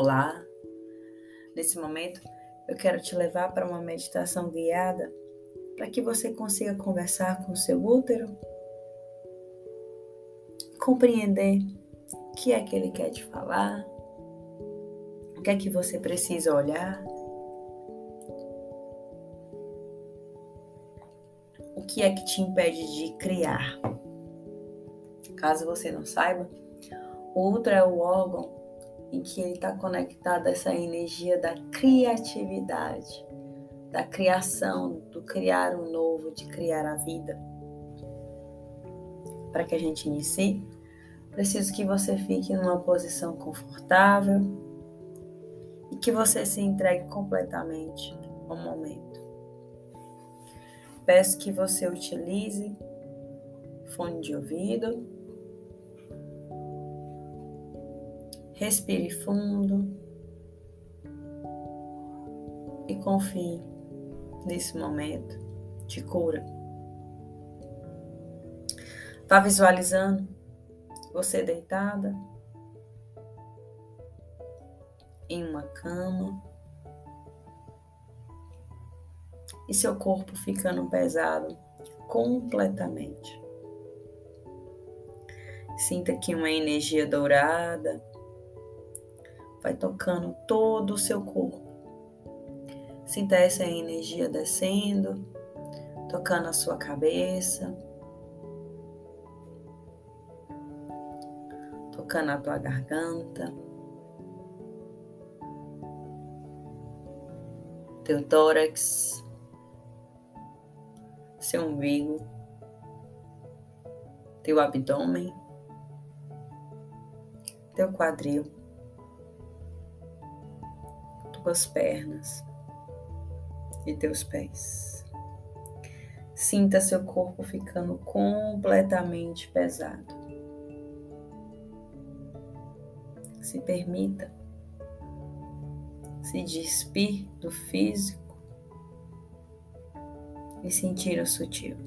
Olá! Nesse momento, eu quero te levar para uma meditação guiada para que você consiga conversar com o seu útero, compreender o que é que ele quer te falar, o que é que você precisa olhar, o que é que te impede de criar. Caso você não saiba, o útero é o órgão em que ele está conectado a essa energia da criatividade, da criação, do criar o novo, de criar a vida. Para que a gente inicie, preciso que você fique numa posição confortável e que você se entregue completamente ao momento. Peço que você utilize fone de ouvido Respire fundo e confie nesse momento de cura. Vá visualizando você deitada em uma cama e seu corpo ficando pesado completamente. Sinta aqui uma energia dourada vai tocando todo o seu corpo. Sinta essa energia descendo, tocando a sua cabeça, tocando a tua garganta, teu tórax, seu umbigo, teu abdômen, teu quadril tuas pernas e teus pés. Sinta seu corpo ficando completamente pesado. Se permita se despir do físico e sentir o sutil.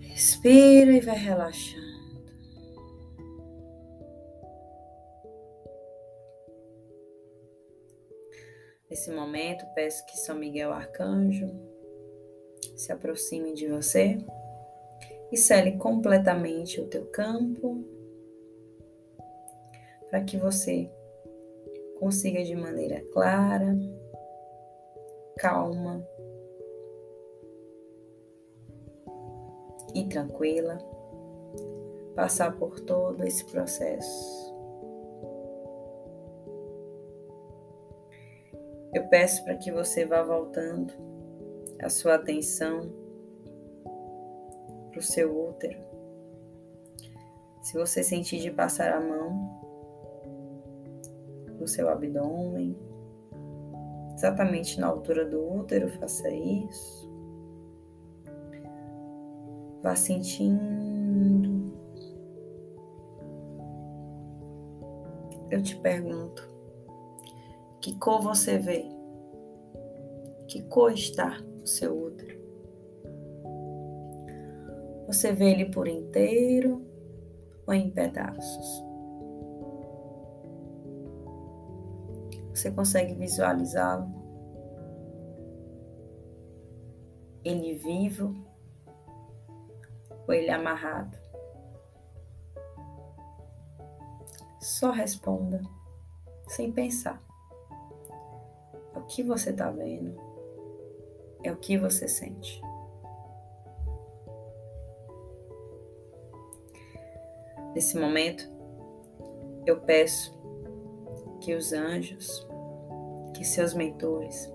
Respira e vai relaxando. Nesse momento, peço que São Miguel Arcanjo se aproxime de você e cele completamente o teu campo para que você consiga de maneira clara, calma e tranquila passar por todo esse processo Eu peço para que você vá voltando a sua atenção para o seu útero. Se você sentir de passar a mão no seu abdômen, exatamente na altura do útero, faça isso. Vá sentindo. Eu te pergunto, que cor você vê? Que cor está o seu útero? Você vê ele por inteiro ou em pedaços? Você consegue visualizá-lo? Ele vivo ou ele amarrado? Só responda sem pensar que você está vendo, é o que você sente. Nesse momento, eu peço que os anjos, que seus mentores,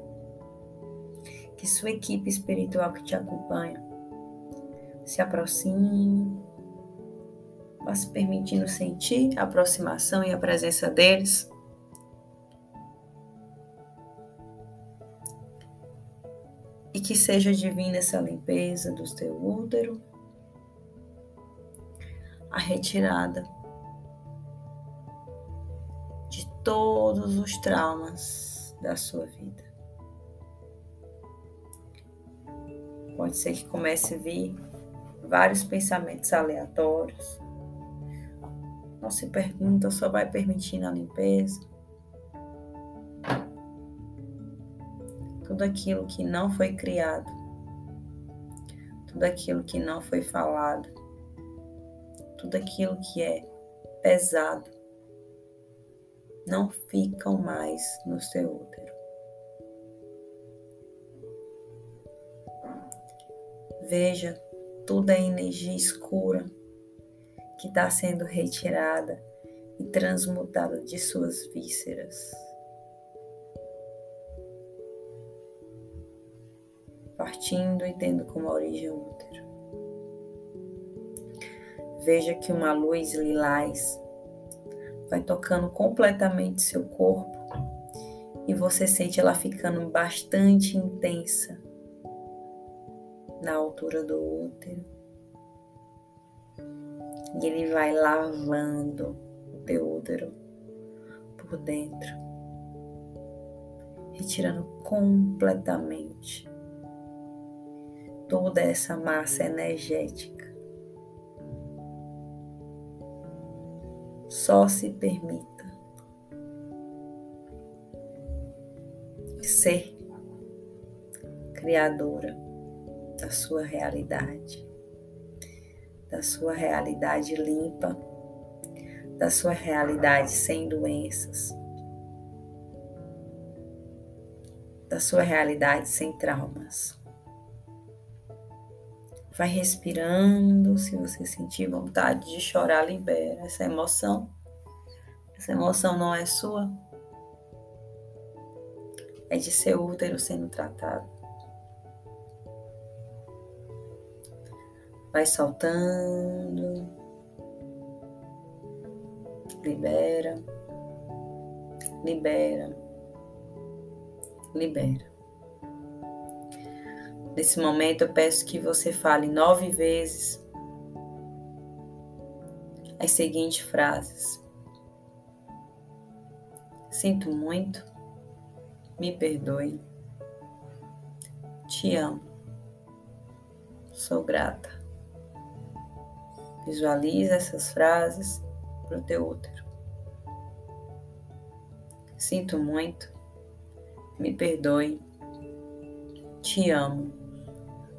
que sua equipe espiritual que te acompanha se aproxime, vá se permitindo sentir a aproximação e a presença deles que seja divina essa limpeza do teu útero, a retirada de todos os traumas da sua vida. Pode ser que comece a vir vários pensamentos aleatórios. Não, se pergunta, só vai permitindo a limpeza. Tudo aquilo que não foi criado, tudo aquilo que não foi falado, tudo aquilo que é pesado, não ficam mais no seu útero. Veja toda a energia escura que está sendo retirada e transmutada de suas vísceras. Partindo e tendo como origem o útero. Veja que uma luz lilás vai tocando completamente seu corpo e você sente ela ficando bastante intensa na altura do útero. E ele vai lavando o teu útero por dentro, retirando completamente toda essa massa energética. Só se permita ser criadora da sua realidade, da sua realidade limpa, da sua realidade sem doenças, da sua realidade sem traumas. Vai respirando, se você sentir vontade de chorar, libera essa emoção. Essa emoção não é sua, é de seu útero sendo tratado. Vai soltando. Libera. Libera. Libera. Nesse momento eu peço que você fale nove vezes as seguintes frases. Sinto muito, me perdoe, te amo, sou grata. Visualiza essas frases para o teu útero. Sinto muito, me perdoe, te amo,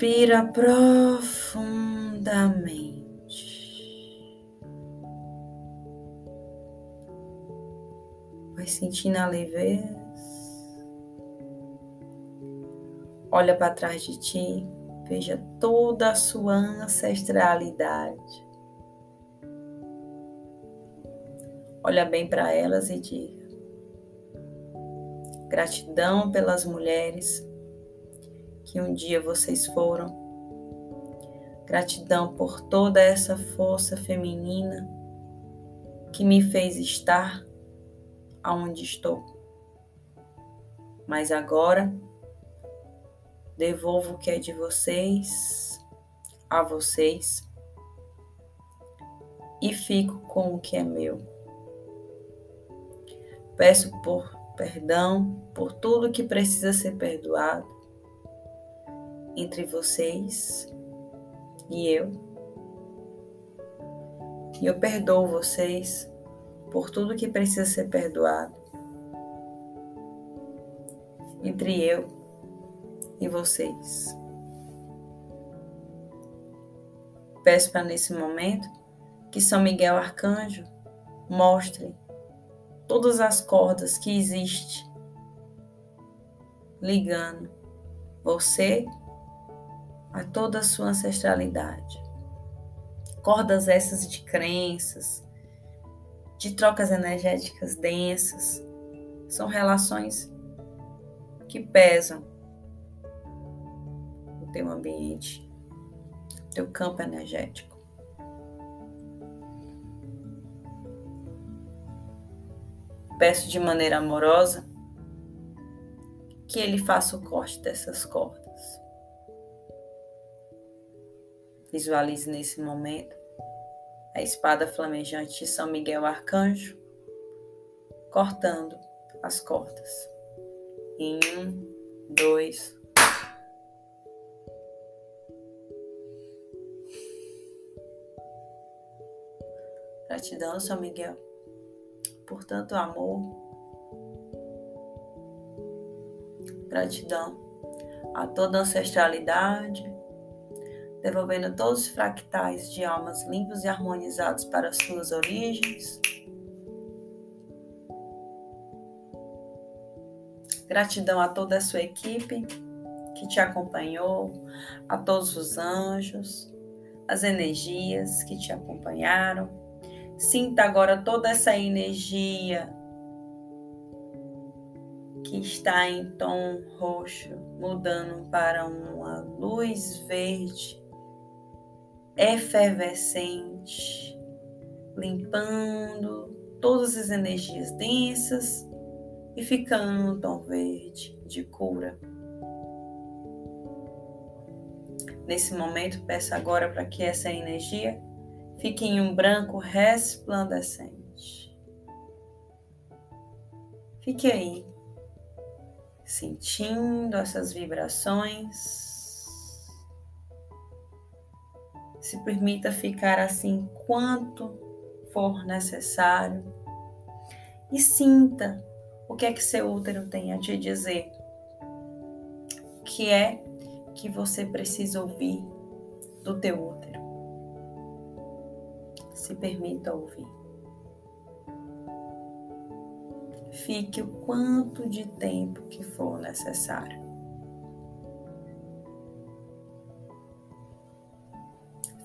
Respira profundamente. Vai sentindo a leveza. Olha para trás de ti. Veja toda a sua ancestralidade. Olha bem para elas e diga: gratidão pelas mulheres que um dia vocês foram. Gratidão por toda essa força feminina que me fez estar aonde estou. Mas agora devolvo o que é de vocês a vocês e fico com o que é meu. Peço por perdão por tudo que precisa ser perdoado entre vocês e eu. E eu perdoo vocês por tudo que precisa ser perdoado entre eu e vocês. Peço para nesse momento que São Miguel Arcanjo mostre todas as cordas que existem ligando você a toda a sua ancestralidade. Cordas essas de crenças, de trocas energéticas densas, são relações que pesam o teu ambiente, o teu campo energético. Peço de maneira amorosa que ele faça o corte dessas cordas. Visualize nesse momento a espada flamejante de São Miguel Arcanjo cortando as cordas. Em um, dois, Gratidão, São Miguel, por tanto amor. Gratidão a toda ancestralidade, devolvendo todos os fractais de almas limpos e harmonizados para suas origens. Gratidão a toda a sua equipe que te acompanhou, a todos os anjos, as energias que te acompanharam. Sinta agora toda essa energia que está em tom roxo, mudando para uma luz verde efervescente, limpando todas as energias densas e ficando no tom verde de cura. Nesse momento, peço agora para que essa energia fique em um branco resplandecente. Fique aí, sentindo essas vibrações Se permita ficar assim quanto for necessário e sinta o que é que seu útero tem a te dizer. O que é que você precisa ouvir do teu útero. Se permita ouvir. Fique o quanto de tempo que for necessário.